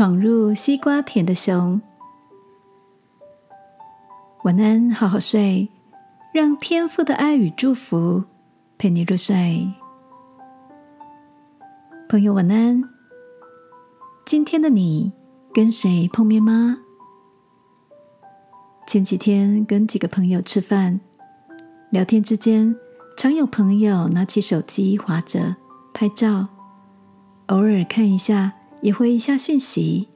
闯入西瓜田的熊。晚安，好好睡，让天父的爱与祝福陪你入睡。朋友，晚安。今天的你跟谁碰面吗？前几天跟几个朋友吃饭，聊天之间，常有朋友拿起手机划着拍照，偶尔看一下。也回一下讯息，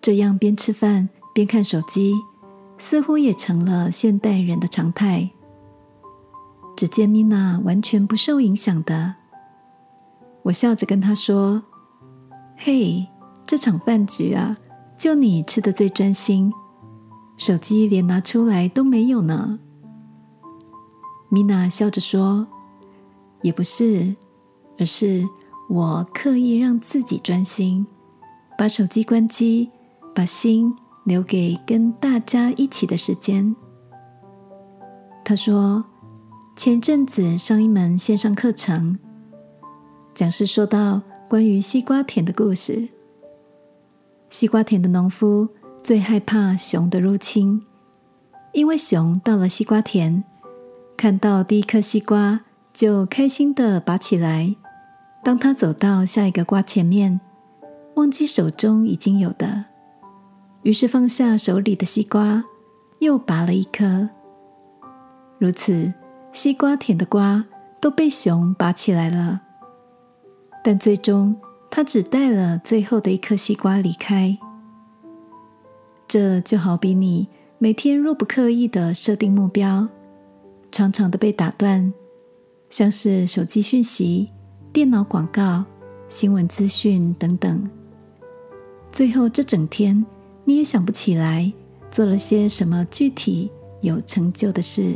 这样边吃饭边看手机，似乎也成了现代人的常态。只见米娜完全不受影响的，我笑着跟她说：“嘿，这场饭局啊，就你吃的最专心，手机连拿出来都没有呢。”米娜笑着说：“也不是，而是……”我刻意让自己专心，把手机关机，把心留给跟大家一起的时间。他说：“前阵子上一门线上课程，讲师说到关于西瓜田的故事。西瓜田的农夫最害怕熊的入侵，因为熊到了西瓜田，看到第一颗西瓜就开心的拔起来。”当他走到下一个瓜前面，忘记手中已经有的，于是放下手里的西瓜，又拔了一颗。如此，西瓜田的瓜都被熊拔起来了，但最终他只带了最后的一颗西瓜离开。这就好比你每天若不刻意的设定目标，常常的被打断，像是手机讯息。电脑广告、新闻资讯等等，最后这整天你也想不起来做了些什么具体有成就的事。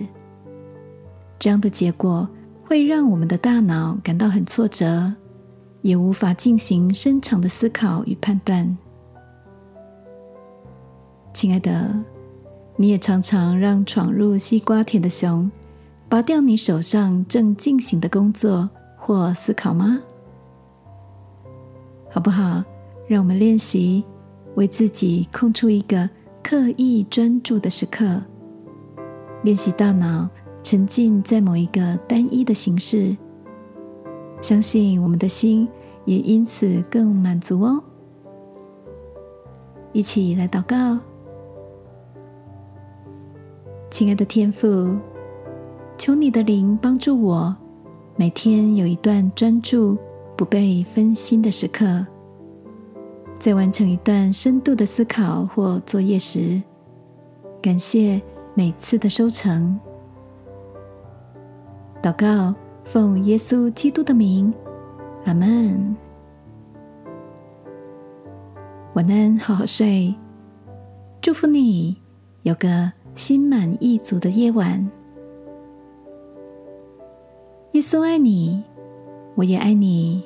这样的结果会让我们的大脑感到很挫折，也无法进行深长的思考与判断。亲爱的，你也常常让闯入西瓜田的熊拔掉你手上正进行的工作。或思考吗？好不好？让我们练习为自己空出一个刻意专注的时刻，练习大脑沉浸在某一个单一的形式，相信我们的心也因此更满足哦。一起来祷告，亲爱的天父，求你的灵帮助我。每天有一段专注、不被分心的时刻，在完成一段深度的思考或作业时，感谢每次的收成。祷告，奉耶稣基督的名，阿门。晚安，好好睡。祝福你有个心满意足的夜晚。耶稣爱你，我也爱你。